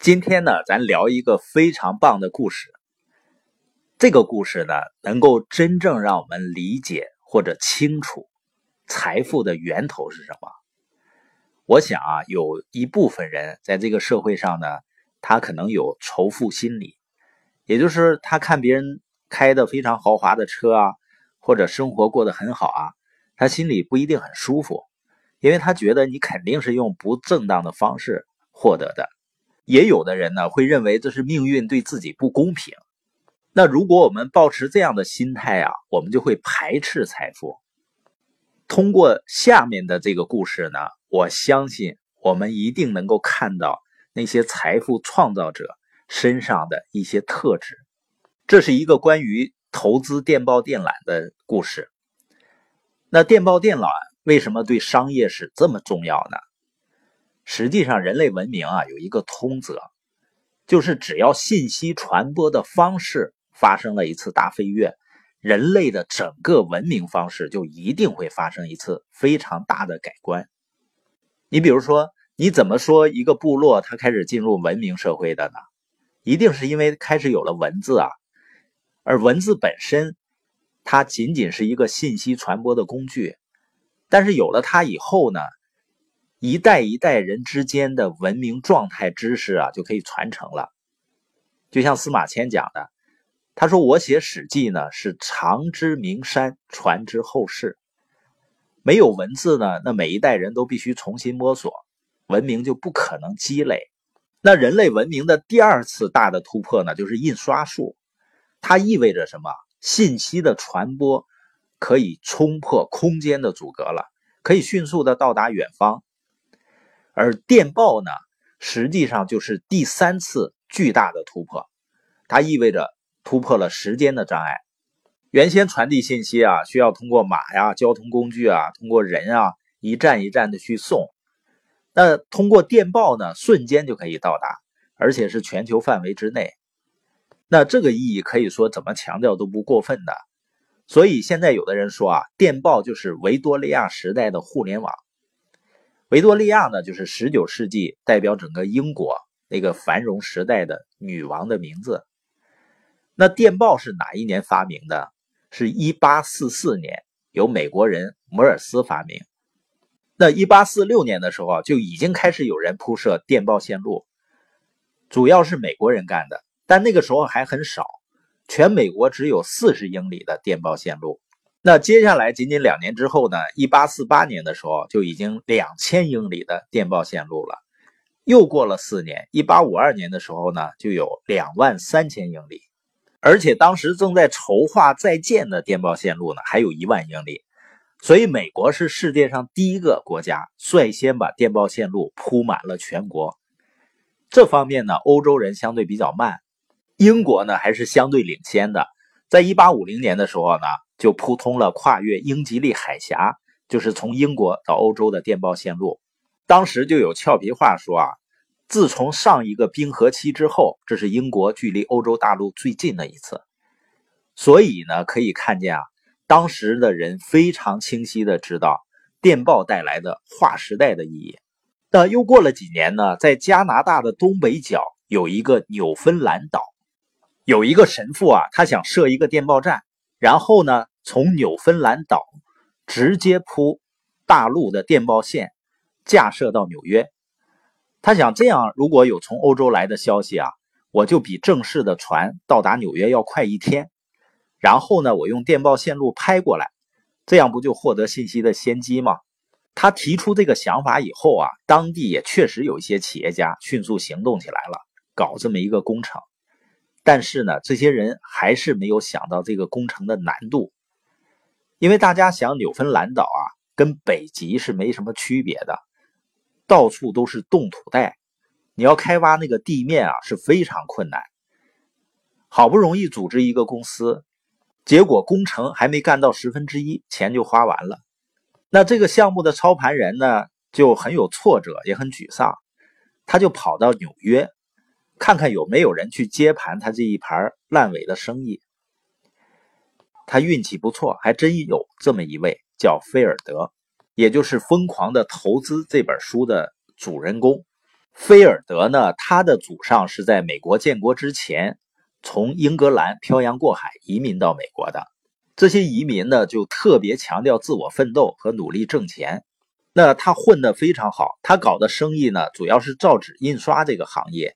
今天呢，咱聊一个非常棒的故事。这个故事呢，能够真正让我们理解或者清楚财富的源头是什么。我想啊，有一部分人在这个社会上呢，他可能有仇富心理，也就是他看别人开的非常豪华的车啊，或者生活过得很好啊，他心里不一定很舒服。因为他觉得你肯定是用不正当的方式获得的，也有的人呢会认为这是命运对自己不公平。那如果我们保持这样的心态啊，我们就会排斥财富。通过下面的这个故事呢，我相信我们一定能够看到那些财富创造者身上的一些特质。这是一个关于投资电报电缆的故事。那电报电缆。为什么对商业是这么重要呢？实际上，人类文明啊有一个通则，就是只要信息传播的方式发生了一次大飞跃，人类的整个文明方式就一定会发生一次非常大的改观。你比如说，你怎么说一个部落它开始进入文明社会的呢？一定是因为开始有了文字啊，而文字本身，它仅仅是一个信息传播的工具。但是有了它以后呢，一代一代人之间的文明状态、知识啊，就可以传承了。就像司马迁讲的，他说：“我写《史记》呢，是长之名山，传之后世。没有文字呢，那每一代人都必须重新摸索，文明就不可能积累。那人类文明的第二次大的突破呢，就是印刷术。它意味着什么？信息的传播。”可以冲破空间的阻隔了，可以迅速的到达远方。而电报呢，实际上就是第三次巨大的突破，它意味着突破了时间的障碍。原先传递信息啊，需要通过马呀、交通工具啊，通过人啊，一站一站的去送。那通过电报呢，瞬间就可以到达，而且是全球范围之内。那这个意义可以说怎么强调都不过分的。所以现在有的人说啊，电报就是维多利亚时代的互联网。维多利亚呢，就是十九世纪代表整个英国那个繁荣时代的女王的名字。那电报是哪一年发明的？是一八四四年，由美国人摩尔斯发明。那一八四六年的时候，就已经开始有人铺设电报线路，主要是美国人干的，但那个时候还很少。全美国只有四十英里的电报线路，那接下来仅仅两年之后呢？一八四八年的时候就已经两千英里的电报线路了。又过了四年，一八五二年的时候呢，就有两万三千英里，而且当时正在筹划在建的电报线路呢，还有一万英里。所以，美国是世界上第一个国家率先把电报线路铺满了全国。这方面呢，欧洲人相对比较慢。英国呢还是相对领先的，在一八五零年的时候呢，就铺通了跨越英吉利海峡，就是从英国到欧洲的电报线路。当时就有俏皮话说啊，自从上一个冰河期之后，这是英国距离欧洲大陆最近的一次。所以呢，可以看见啊，当时的人非常清晰的知道电报带来的划时代的意义。那又过了几年呢，在加拿大的东北角有一个纽芬兰岛。有一个神父啊，他想设一个电报站，然后呢，从纽芬兰岛直接铺大陆的电报线，架设到纽约。他想这样，如果有从欧洲来的消息啊，我就比正式的船到达纽约要快一天。然后呢，我用电报线路拍过来，这样不就获得信息的先机吗？他提出这个想法以后啊，当地也确实有一些企业家迅速行动起来了，搞这么一个工程。但是呢，这些人还是没有想到这个工程的难度，因为大家想纽芬兰岛啊，跟北极是没什么区别的，到处都是冻土带，你要开挖那个地面啊是非常困难。好不容易组织一个公司，结果工程还没干到十分之一，钱就花完了。那这个项目的操盘人呢，就很有挫折，也很沮丧，他就跑到纽约。看看有没有人去接盘他这一盘烂尾的生意。他运气不错，还真有这么一位叫菲尔德，也就是《疯狂的投资》这本书的主人公。菲尔德呢，他的祖上是在美国建国之前从英格兰漂洋过海移民到美国的。这些移民呢，就特别强调自我奋斗和努力挣钱。那他混得非常好，他搞的生意呢，主要是造纸印刷这个行业。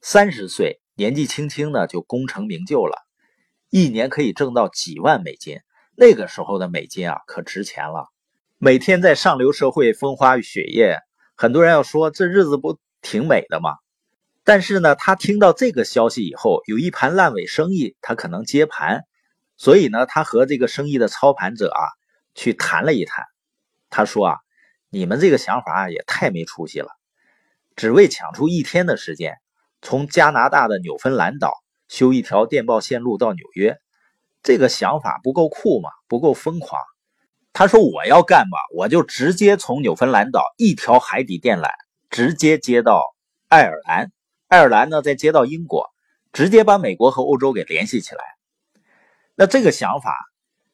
三十岁，年纪轻轻呢，就功成名就了，一年可以挣到几万美金。那个时候的美金啊，可值钱了。每天在上流社会风花雪月，很多人要说这日子不挺美的吗？但是呢，他听到这个消息以后，有一盘烂尾生意，他可能接盘，所以呢，他和这个生意的操盘者啊去谈了一谈。他说啊，你们这个想法也太没出息了，只为抢出一天的时间，从加拿大的纽芬兰岛修一条电报线路到纽约。这个想法不够酷吗？不够疯狂？他说：“我要干嘛？我就直接从纽芬兰岛一条海底电缆直接接到爱尔兰，爱尔兰呢再接到英国，直接把美国和欧洲给联系起来。那这个想法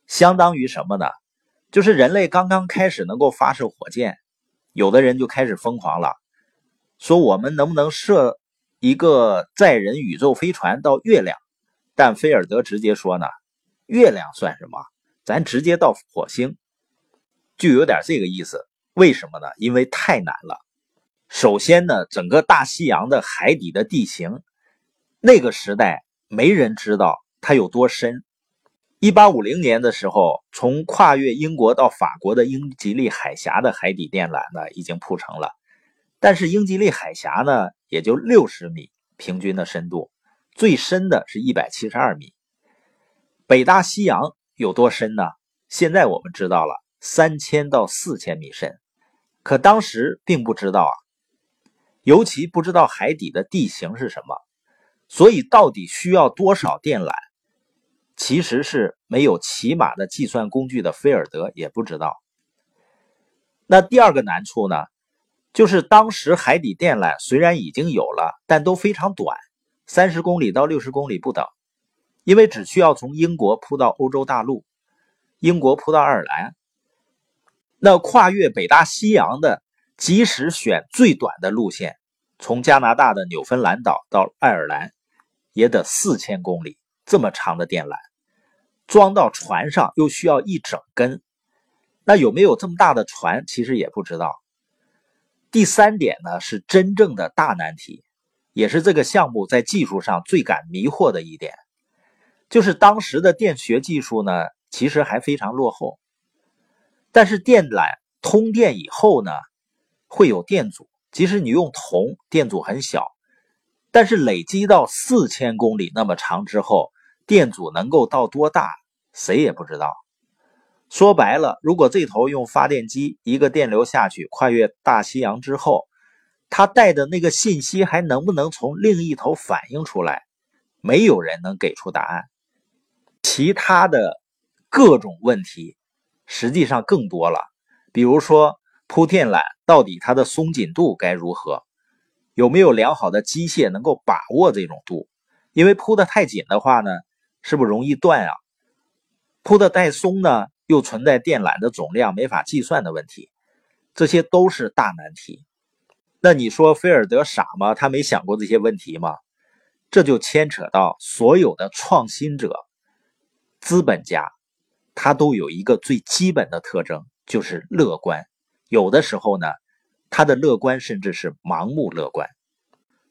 相当于什么呢？就是人类刚刚开始能够发射火箭，有的人就开始疯狂了，说我们能不能射一个载人宇宙飞船到月亮？但菲尔德直接说呢。”月亮算什么？咱直接到火星，就有点这个意思。为什么呢？因为太难了。首先呢，整个大西洋的海底的地形，那个时代没人知道它有多深。一八五零年的时候，从跨越英国到法国的英吉利海峡的海底电缆呢，已经铺成了。但是英吉利海峡呢，也就六十米平均的深度，最深的是一百七十二米。北大西洋有多深呢？现在我们知道了，三千到四千米深，可当时并不知道啊，尤其不知道海底的地形是什么，所以到底需要多少电缆，其实是没有起码的计算工具的。菲尔德也不知道。那第二个难处呢，就是当时海底电缆虽然已经有了，但都非常短，三十公里到六十公里不等。因为只需要从英国铺到欧洲大陆，英国铺到爱尔兰，那跨越北大西洋的，即使选最短的路线，从加拿大的纽芬兰岛到爱尔兰，也得四千公里，这么长的电缆，装到船上又需要一整根，那有没有这么大的船，其实也不知道。第三点呢，是真正的大难题，也是这个项目在技术上最感迷惑的一点。就是当时的电学技术呢，其实还非常落后。但是电缆通电以后呢，会有电阻。即使你用铜，电阻很小，但是累积到四千公里那么长之后，电阻能够到多大，谁也不知道。说白了，如果这头用发电机一个电流下去，跨越大西洋之后，它带的那个信息还能不能从另一头反映出来？没有人能给出答案。其他的各种问题实际上更多了，比如说铺电缆到底它的松紧度该如何，有没有良好的机械能够把握这种度？因为铺的太紧的话呢，是不是容易断啊？铺的太松呢，又存在电缆的总量没法计算的问题，这些都是大难题。那你说菲尔德傻吗？他没想过这些问题吗？这就牵扯到所有的创新者。资本家，他都有一个最基本的特征，就是乐观。有的时候呢，他的乐观甚至是盲目乐观。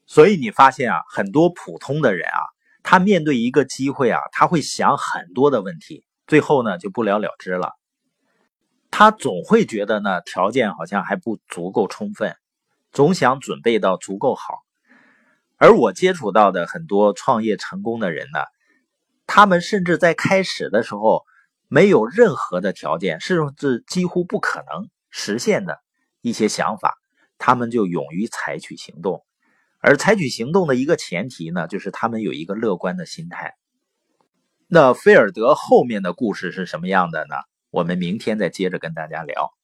所以你发现啊，很多普通的人啊，他面对一个机会啊，他会想很多的问题，最后呢就不了了之了。他总会觉得呢，条件好像还不足够充分，总想准备到足够好。而我接触到的很多创业成功的人呢。他们甚至在开始的时候没有任何的条件，甚至几乎不可能实现的一些想法，他们就勇于采取行动。而采取行动的一个前提呢，就是他们有一个乐观的心态。那菲尔德后面的故事是什么样的呢？我们明天再接着跟大家聊。